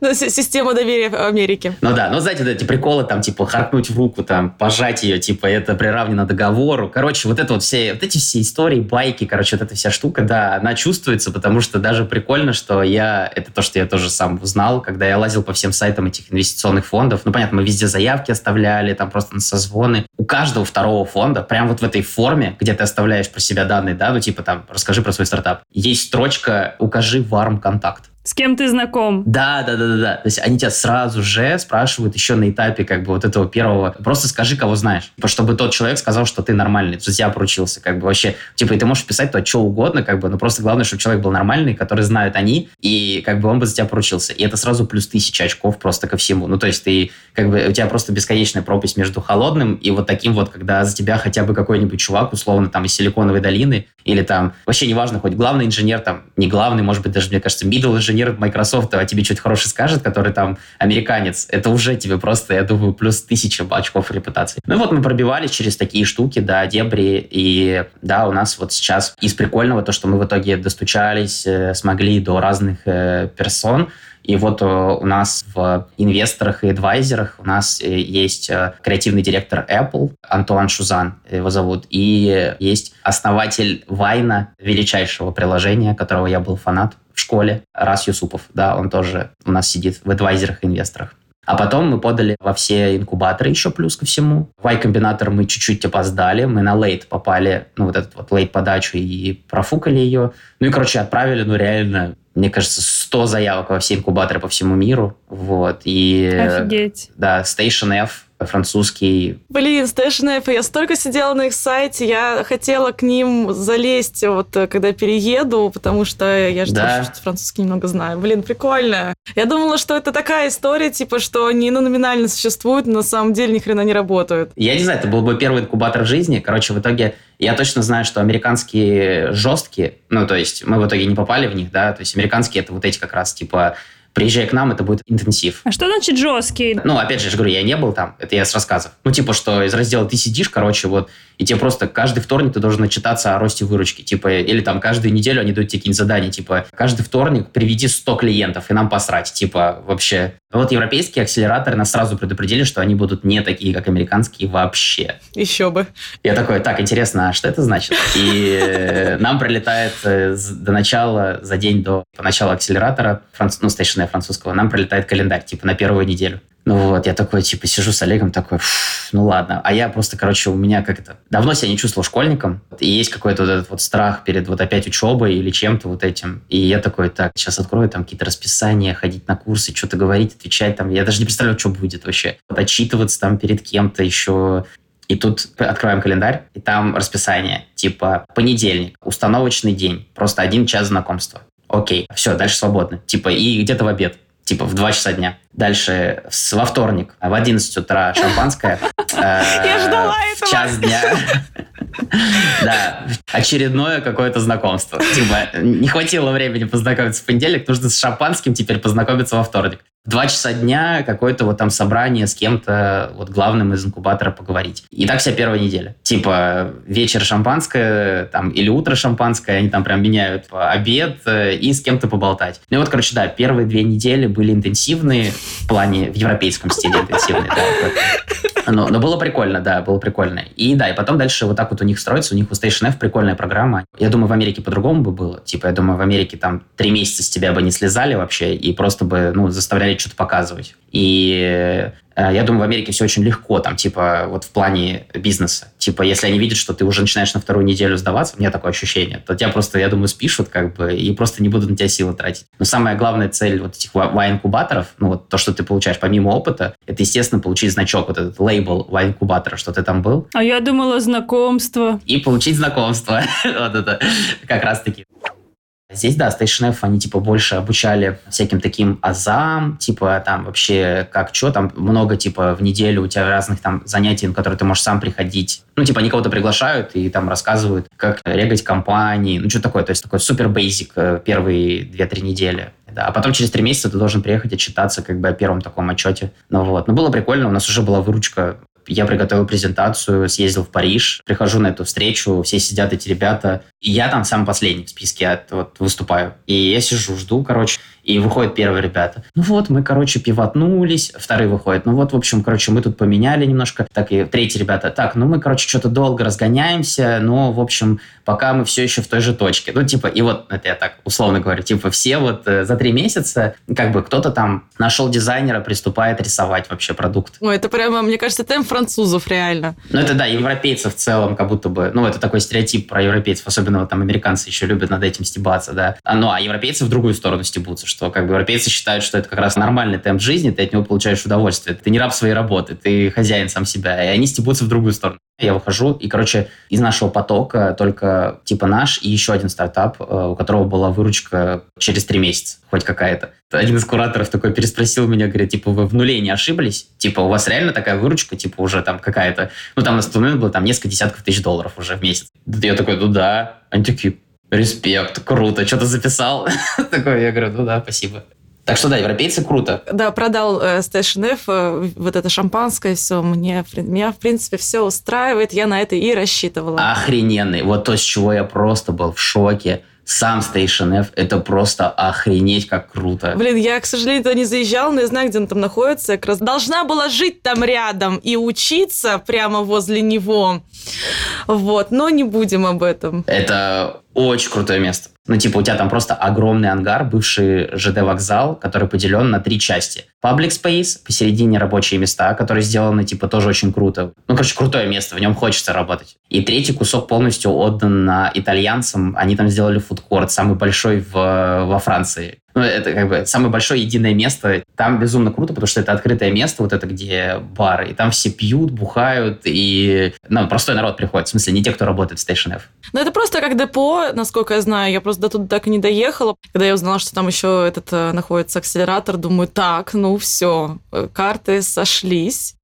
система доверия в Америке. Ну да, ну знаете, вот эти приколы, там, типа, харкнуть в руку, там, пожать ее, типа, это приравнено договору. Короче, вот это вот все, вот эти все истории, байки, короче, вот эта вся штука, да, она чувствуется, потому что даже прикольно, что я, это то, что я тоже сам узнал, когда я лазил по всем сайтам этих инвестиционных фондов. Ну, понятно, мы везде заявки оставляли, там просто на созвоны. У каждого второго фонда, прям вот в этой форме, где ты оставляешь про себя данные, да, ну, типа там, расскажи про свой стартап, есть строчка «Укажи варм контакт». С кем ты знаком? Да, да, да, да, да. То есть они тебя сразу же спрашивают еще на этапе как бы вот этого первого. Просто скажи, кого знаешь. Чтобы тот человек сказал, что ты нормальный, что тебя поручился. Как бы вообще, типа, и ты можешь писать то, что угодно, как бы, но просто главное, чтобы человек был нормальный, который знают они, и как бы он бы за тебя поручился. И это сразу плюс тысяча очков просто ко всему. Ну, то есть ты, как бы, у тебя просто бесконечная пропасть между холодным и вот таким вот, когда за тебя хотя бы какой-нибудь чувак, условно, там, из Силиконовой долины, или там, вообще неважно, хоть главный инженер, там, не главный, может быть, даже, мне кажется, middle инженер инженер Microsoft о тебе что-то хорошее скажет, который там американец, это уже тебе просто, я думаю, плюс тысяча очков репутации. Ну вот мы пробивались через такие штуки, да, дебри, и да, у нас вот сейчас из прикольного то, что мы в итоге достучались, э, смогли до разных э, персон, и вот э, у нас в инвесторах и адвайзерах у нас есть креативный директор Apple Антуан Шузан, его зовут, и есть основатель Вайна, величайшего приложения, которого я был фанат в школе, Рас Юсупов. Да, он тоже у нас сидит в адвайзерах и инвесторах. А потом мы подали во все инкубаторы еще плюс ко всему. В Y-комбинатор мы чуть-чуть опоздали, мы на лейт попали, ну вот этот вот лейт-подачу и профукали ее. Ну и, короче, отправили, ну реально, мне кажется, 100 заявок во все инкубаторы по всему миру. Вот. И, Офигеть. Да, Station F французский. Блин, Station F, я столько сидела на их сайте, я хотела к ним залезть, вот э, когда перееду, потому что я же да. тоже французский немного знаю. Блин, прикольно. Я думала, что это такая история, типа, что они ну, номинально существуют, но на самом деле ни хрена не работают. Я не знаю, это был бы первый инкубатор в жизни. Короче, в итоге я точно знаю, что американские жесткие, ну, то есть мы в итоге не попали в них, да, то есть американские это вот эти как раз, типа, приезжай к нам, это будет интенсив. А что значит жесткий? Ну, опять же, я же говорю, я не был там, это я с рассказов. Ну, типа, что из раздела ты сидишь, короче, вот, и тебе просто каждый вторник ты должен начитаться о росте выручки, типа, или там каждую неделю они дают тебе какие-нибудь задания, типа, каждый вторник приведи 100 клиентов, и нам посрать, типа, вообще. Вот европейские акселераторы нас сразу предупредили, что они будут не такие, как американские вообще. Еще бы. Я такой, так, интересно, а что это значит? И э, нам прилетает э, до начала, за день до начала акселератора, ну, стейшена французского, нам прилетает календарь, типа, на первую неделю Ну вот, я такой, типа, сижу с Олегом, такой, ну ладно. А я просто, короче, у меня как это... Давно себя не чувствовал школьником, и есть какой-то вот этот вот страх перед вот опять учебой или чем-то вот этим. И я такой, так, сейчас открою там какие-то расписания, ходить на курсы, что-то говорить, отвечать там. Я даже не представляю, что будет вообще. Вот отчитываться там перед кем-то еще. И тут открываем календарь, и там расписание. Типа, понедельник, установочный день, просто один час знакомства. Окей, все, дальше свободно. Типа, и где-то в обед типа в 2 часа дня. Дальше во вторник в 11 утра шампанское. Я ждала этого. В час дня. Да, очередное какое-то знакомство. Типа, не хватило времени познакомиться в понедельник, нужно с шампанским теперь познакомиться во вторник два часа дня какое-то вот там собрание с кем-то, вот главным из инкубатора поговорить. И так вся первая неделя. Типа вечер шампанское там или утро шампанское, они там прям меняют обед э, и с кем-то поболтать. Ну и вот, короче, да, первые две недели были интенсивные в плане, в европейском стиле интенсивные, да. Но, но было прикольно, да, было прикольно. И да, и потом дальше вот так вот у них строится, у них у Station F прикольная программа. Я думаю, в Америке по-другому бы было. Типа, я думаю, в Америке там три месяца с тебя бы не слезали вообще и просто бы, ну, заставляли что-то показывать. И я думаю, в Америке все очень легко, там, типа, вот в плане бизнеса. Типа, если они видят, что ты уже начинаешь на вторую неделю сдаваться, у меня такое ощущение, то тебя просто, я думаю, спишут, как бы, и просто не будут на тебя силы тратить. Но самая главная цель вот этих Y-инкубаторов, ну, вот то, что ты получаешь помимо опыта, это, естественно, получить значок, вот этот лейбл Y-инкубатора, что ты там был. А я думала, знакомство. И получить знакомство. вот это как раз-таки. Здесь, да, Station F, они, типа, больше обучали всяким таким азам, типа, там, вообще, как что, там, много, типа, в неделю у тебя разных там занятий, на которые ты можешь сам приходить. Ну, типа, они кого-то приглашают и там рассказывают, как регать компании, ну, что такое, то есть такой супер бейзик э, первые 2-3 недели. Да, а потом через три месяца ты должен приехать отчитаться как бы о первом таком отчете. Ну вот. Ну, было прикольно, у нас уже была выручка я приготовил презентацию, съездил в Париж, прихожу на эту встречу, все сидят эти ребята, и я там самый последний в списке я, вот, выступаю. И я сижу, жду, короче, и выходят первые ребята. Ну вот, мы, короче, пивотнулись, вторые выходят. Ну вот, в общем, короче, мы тут поменяли немножко. Так и третьи ребята. Так, ну мы, короче, что-то долго разгоняемся, но, в общем, пока мы все еще в той же точке. Ну, типа, и вот, это я так условно говорю, типа, все вот э, за три месяца, как бы кто-то там нашел дизайнера, приступает рисовать вообще продукт. Ну, это прямо, мне кажется, темп французов реально. Ну, это да, европейцев в целом, как будто бы, ну, это такой стереотип про европейцев, особенно вот там американцы еще любят над этим стебаться, да. А, ну, а европейцы в другую сторону стебутся, что как бы европейцы считают, что это как раз нормальный темп жизни, ты от него получаешь удовольствие. Ты не раб своей работы, ты хозяин сам себя, и они стебутся в другую сторону. Я выхожу, и, короче, из нашего потока только типа наш и еще один стартап, э, у которого была выручка через три месяца, хоть какая-то. Один из кураторов такой переспросил меня, говорит, типа, вы в нуле не ошиблись? Типа, у вас реально такая выручка, типа, уже там какая-то... Ну, там на тот момент было там несколько десятков тысяч долларов уже в месяц. Я такой, ну да. Они такие, респект, круто, что-то записал. Такой, я говорю, ну да, спасибо. Так что да, европейцы круто. Да, продал э, Station F, э, вот это шампанское, все, мне, меня, в принципе, все устраивает, я на это и рассчитывала. Охрененный. Вот то, с чего я просто был в шоке сам Station F, это просто охренеть как круто. Блин, я, к сожалению, туда не заезжал, но я знаю, где он там находится. Я как раз должна была жить там рядом и учиться прямо возле него. Вот, но не будем об этом. Это очень крутое место. Ну, типа, у тебя там просто огромный ангар, бывший ЖД-вокзал, который поделен на три части. Public Space, посередине рабочие места, которые сделаны, типа, тоже очень круто. Ну, короче, крутое место, в нем хочется работать. И третий кусок полностью отдан на итальянцам. Они там сделали фудкорт, самый большой в, во Франции. Ну, это как бы самое большое единое место. Там безумно круто, потому что это открытое место, вот это где бар, и там все пьют, бухают, и ну, простой народ приходит, в смысле, не те, кто работает в Station F. Ну, это просто как депо, насколько я знаю. Я просто до туда так и не доехала. Когда я узнала, что там еще этот э, находится акселератор, думаю, так, ну все, э, карты сошлись.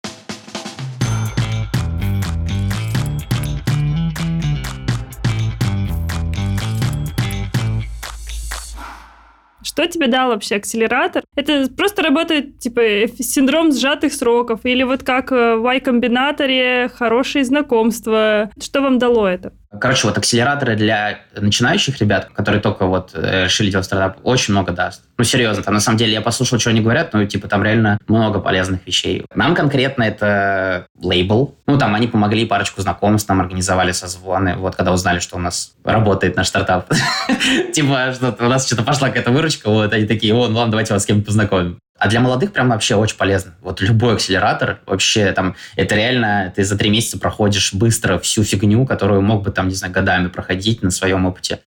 Что тебе дал вообще акселератор? Это просто работает, типа, синдром сжатых сроков, или вот как в Y-комбинаторе хорошие знакомства. Что вам дало это? Короче, вот акселераторы для начинающих ребят, которые только вот э, решили делать стартап, очень много даст. Ну, серьезно, там на самом деле я послушал, что они говорят, ну, типа, там реально много полезных вещей. Нам конкретно это лейбл. Ну, там они помогли парочку знакомств, нам организовали созвоны, вот когда узнали, что у нас работает наш стартап. Типа, что у нас что-то пошла какая-то выручка, вот они такие, о, ну ладно, давайте вас с кем-то познакомим. А для молодых прям вообще очень полезно. Вот любой акселератор, вообще там, это реально, ты за три месяца проходишь быстро всю фигню, которую мог бы там, не знаю, годами проходить на своем опыте.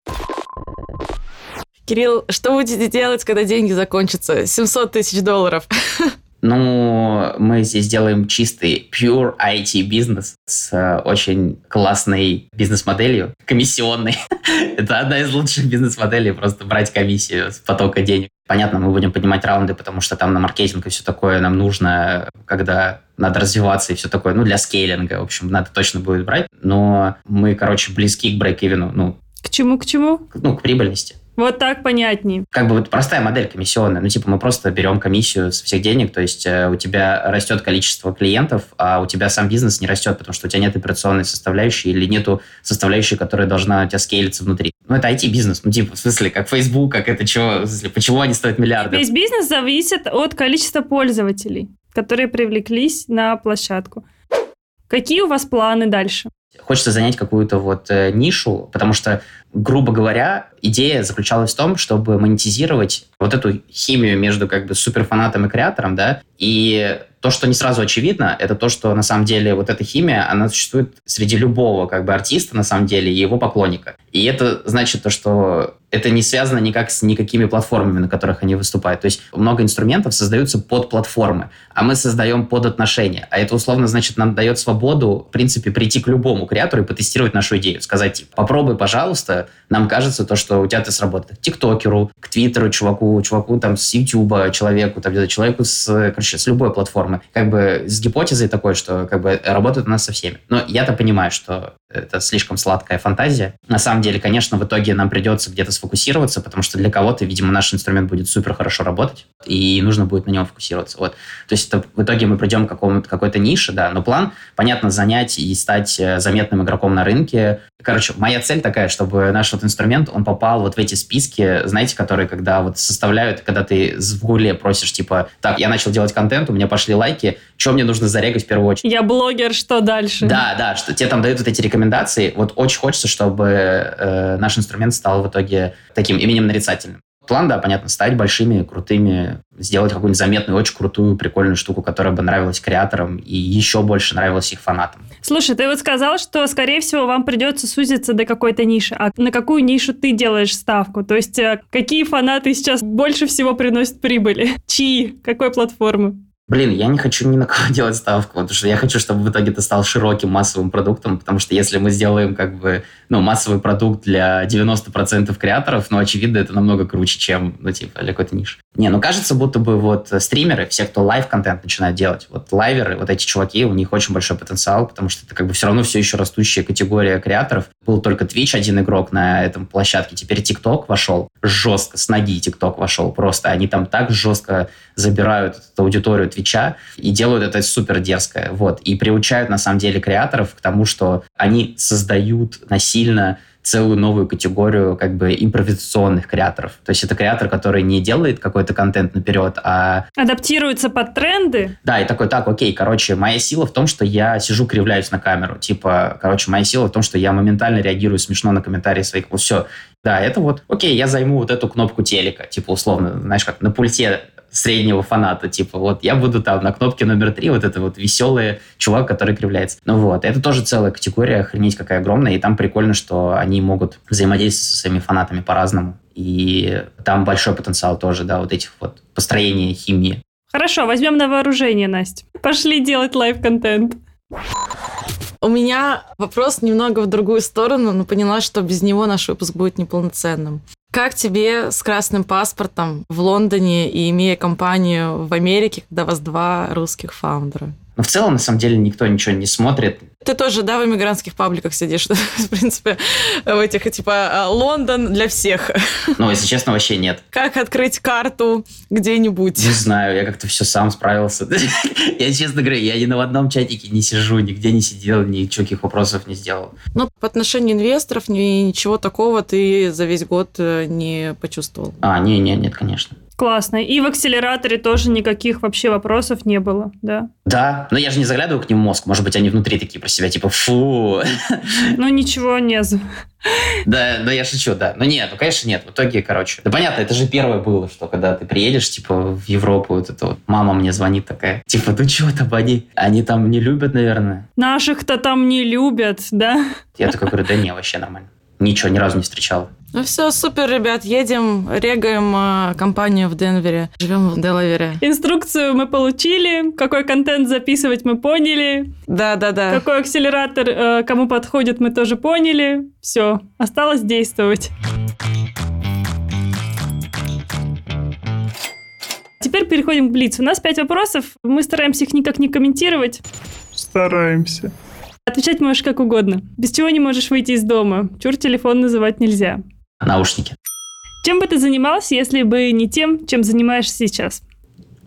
Кирилл, что будете делать, когда деньги закончатся? 700 тысяч долларов. Ну, мы здесь делаем чистый pure IT бизнес с э, очень классной бизнес-моделью, комиссионной. Это одна из лучших бизнес-моделей, просто брать комиссию с потока денег. Понятно, мы будем поднимать раунды, потому что там на маркетинг и все такое нам нужно, когда надо развиваться и все такое, ну, для скейлинга, в общем, надо точно будет брать. Но мы, короче, близки к брейк-ивену, ну, К чему, к чему? ну, к прибыльности. Вот так понятнее. Как бы вот простая модель комиссионная. Ну, типа, мы просто берем комиссию со всех денег, то есть э, у тебя растет количество клиентов, а у тебя сам бизнес не растет, потому что у тебя нет операционной составляющей или нету составляющей, которая должна у тебя скейлиться внутри. Ну, это IT-бизнес, ну, типа, в смысле, как Facebook, как это чего, в смысле, почему они стоят миллиарды? Весь бизнес зависит от количества пользователей, которые привлеклись на площадку. Какие у вас планы дальше? Хочется занять какую-то вот э, нишу, потому что, грубо говоря, идея заключалась в том, чтобы монетизировать вот эту химию между как бы суперфанатом и креатором, да, и то, что не сразу очевидно, это то, что на самом деле вот эта химия, она существует среди любого как бы артиста на самом деле и его поклонника. И это значит то, что это не связано никак с никакими платформами, на которых они выступают. То есть много инструментов создаются под платформы, а мы создаем под отношения. А это условно значит нам дает свободу, в принципе, прийти к любому креатору и потестировать нашу идею. Сказать, типа, попробуй, пожалуйста, нам кажется то, что у тебя это сработает. К тиктокеру, к твиттеру, чуваку, чуваку там с ютуба, человеку, там, человеку с, короче, с любой платформы. Как бы с гипотезой такой, что как бы работает у нас со всеми. Но я-то понимаю, что это слишком сладкая фантазия. На самом деле, конечно, в итоге нам придется где-то сфокусироваться, потому что для кого-то, видимо, наш инструмент будет супер хорошо работать, и нужно будет на нем фокусироваться. Вот. То есть это, в итоге мы придем к какому-то, какой-то нише, да, но план, понятно, занять и стать э, заметным игроком на рынке. Короче, моя цель такая, чтобы наш вот инструмент, он попал вот в эти списки, знаете, которые когда вот составляют, когда ты в гугле просишь, типа, так, я начал делать контент, у меня пошли лайки, что мне нужно зарегать в первую очередь? Я блогер, что дальше? Да, да, что тебе там дают вот эти рекомендации. Вот очень хочется, чтобы э, наш инструмент стал в итоге таким именем нарицательным. План, да, понятно, стать большими, крутыми, сделать какую-нибудь заметную, очень крутую, прикольную штуку, которая бы нравилась креаторам и еще больше нравилась их фанатам. Слушай, ты вот сказал, что, скорее всего, вам придется сузиться до какой-то ниши. А на какую нишу ты делаешь ставку? То есть, э, какие фанаты сейчас больше всего приносят прибыли? Чьи? Какой платформы? Блин, я не хочу ни на кого делать ставку, потому что я хочу, чтобы в итоге это стал широким массовым продуктом, потому что если мы сделаем как бы, ну, массовый продукт для 90% креаторов, ну, очевидно, это намного круче, чем, ну, типа, для какой-то ниши. Не, ну, кажется, будто бы вот стримеры, все, кто live-контент начинает делать, вот лайверы, вот эти чуваки, у них очень большой потенциал, потому что это как бы все равно все еще растущая категория креаторов. Был только Twitch один игрок на этом площадке, теперь TikTok вошел жестко, с ноги TikTok вошел просто. Они там так жестко забирают эту аудиторию Твича и делают это супер дерзко. Вот. И приучают, на самом деле, креаторов к тому, что они создают насильно целую новую категорию как бы импровизационных креаторов. То есть это креатор, который не делает какой-то контент наперед, а... Адаптируется под тренды? Да, и такой, так, окей, короче, моя сила в том, что я сижу, кривляюсь на камеру. Типа, короче, моя сила в том, что я моментально реагирую смешно на комментарии своих. Вот все. Да, это вот, окей, я займу вот эту кнопку телека, типа, условно, знаешь, как на пульте среднего фаната, типа, вот я буду там на кнопке номер три, вот это вот веселый чувак, который кривляется. Ну вот, это тоже целая категория, охренеть какая огромная, и там прикольно, что они могут взаимодействовать со своими фанатами по-разному, и там большой потенциал тоже, да, вот этих вот построения химии. Хорошо, возьмем на вооружение, Настя. Пошли делать live-контент. У меня вопрос немного в другую сторону, но поняла, что без него наш выпуск будет неполноценным. Как тебе с красным паспортом в Лондоне и имея компанию в Америке, когда у вас два русских фаундера? Но в целом, на самом деле, никто ничего не смотрит. Ты тоже, да, в иммигрантских пабликах сидишь, в принципе, в этих, типа, Лондон для всех. Ну, если честно, вообще нет. Как открыть карту где-нибудь? Не знаю, я как-то все сам справился. Я, честно говоря, я ни на одном чатике не сижу, нигде не сидел, ничего вопросов не сделал. Ну, по отношению инвесторов ничего такого ты за весь год э, не почувствовал? А, не, не, нет, конечно. Классно. И в акселераторе тоже никаких вообще вопросов не было, да? Да, но я же не заглядываю к ним в мозг. Может быть, они внутри такие про себя, типа, фу. Ну, ничего не... Да, да, я шучу, да. Но нет, ну, конечно, нет. В итоге, короче, да понятно, это же первое было, что когда ты приедешь, типа, в Европу, вот это вот, мама мне звонит такая, типа, ну что там они? Они там не любят, наверное. Наших-то там не любят, да? Я такой говорю, да не, вообще нормально. Ничего, ни разу не встречал. Ну все, супер, ребят, едем, регаем э, компанию в Денвере, живем в Делавере. Инструкцию мы получили, какой контент записывать мы поняли. Да, да, да. Какой акселератор э, кому подходит, мы тоже поняли. Все, осталось действовать. Теперь переходим к Блицу. У нас пять вопросов, мы стараемся их никак не комментировать. Стараемся. Отвечать можешь как угодно. Без чего не можешь выйти из дома. Чур телефон называть нельзя. Наушники. Чем бы ты занимался, если бы не тем, чем занимаешься сейчас?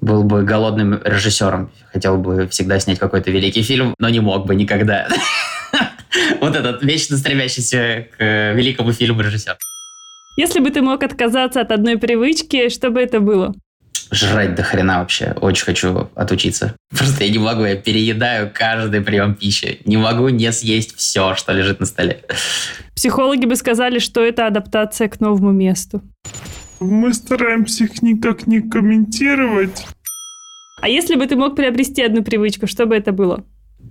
Был бы голодным режиссером. Хотел бы всегда снять какой-то великий фильм, но не мог бы никогда. Вот этот вечно стремящийся к великому фильму режиссер. Если бы ты мог отказаться от одной привычки, что бы это было? Жрать до хрена вообще. Очень хочу отучиться. Просто я не могу, я переедаю каждый прием пищи. Не могу не съесть все, что лежит на столе. Психологи бы сказали, что это адаптация к новому месту. Мы стараемся их никак не комментировать. А если бы ты мог приобрести одну привычку, что бы это было?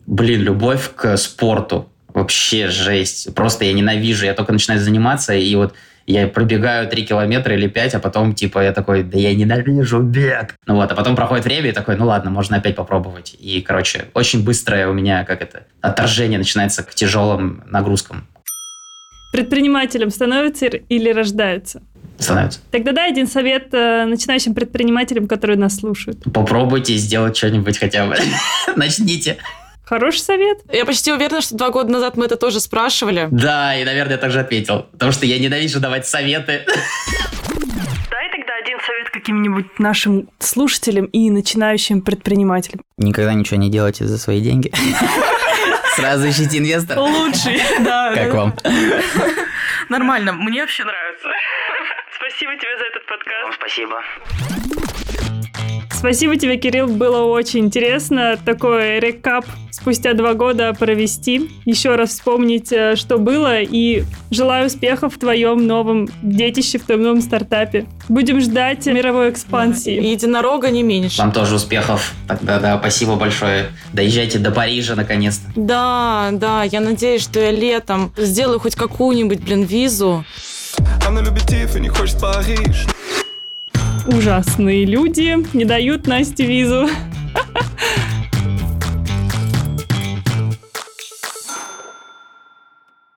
Блин, любовь к спорту. Вообще жесть. Просто я ненавижу. Я только начинаю заниматься, и вот я пробегаю 3 километра или 5, а потом, типа, я такой, да я ненавижу бег. Ну вот, а потом проходит время, и такой, ну ладно, можно опять попробовать. И, короче, очень быстрое у меня, как это, отторжение начинается к тяжелым нагрузкам. Предпринимателем становятся или рождаются? Становятся. Тогда дай один совет э, начинающим предпринимателям, которые нас слушают. Попробуйте сделать что-нибудь хотя бы. Начните. Хороший совет. Я почти уверена, что два года назад мы это тоже спрашивали. Да, и, наверное, я также ответил. Потому что я ненавижу давать советы. Дай тогда один совет каким-нибудь нашим слушателям и начинающим предпринимателям. Никогда ничего не делайте за свои деньги. Сразу ищите инвестора. Лучший, да. Как вам? Нормально, мне вообще нравится. Спасибо тебе за этот подкаст. Спасибо. Спасибо тебе, Кирилл, было очень интересно такой рекап спустя два года провести, еще раз вспомнить, э, что было, и желаю успехов в твоем новом детище, в твоем новом стартапе. Будем ждать мировой экспансии. И единорога не меньше. Вам тоже успехов. Тогда, да, спасибо большое. Доезжайте до Парижа, наконец-то. Да, да, я надеюсь, что я летом сделаю хоть какую-нибудь, блин, визу. Она любит Тиффани, хочет Париж ужасные люди не дают Насте визу.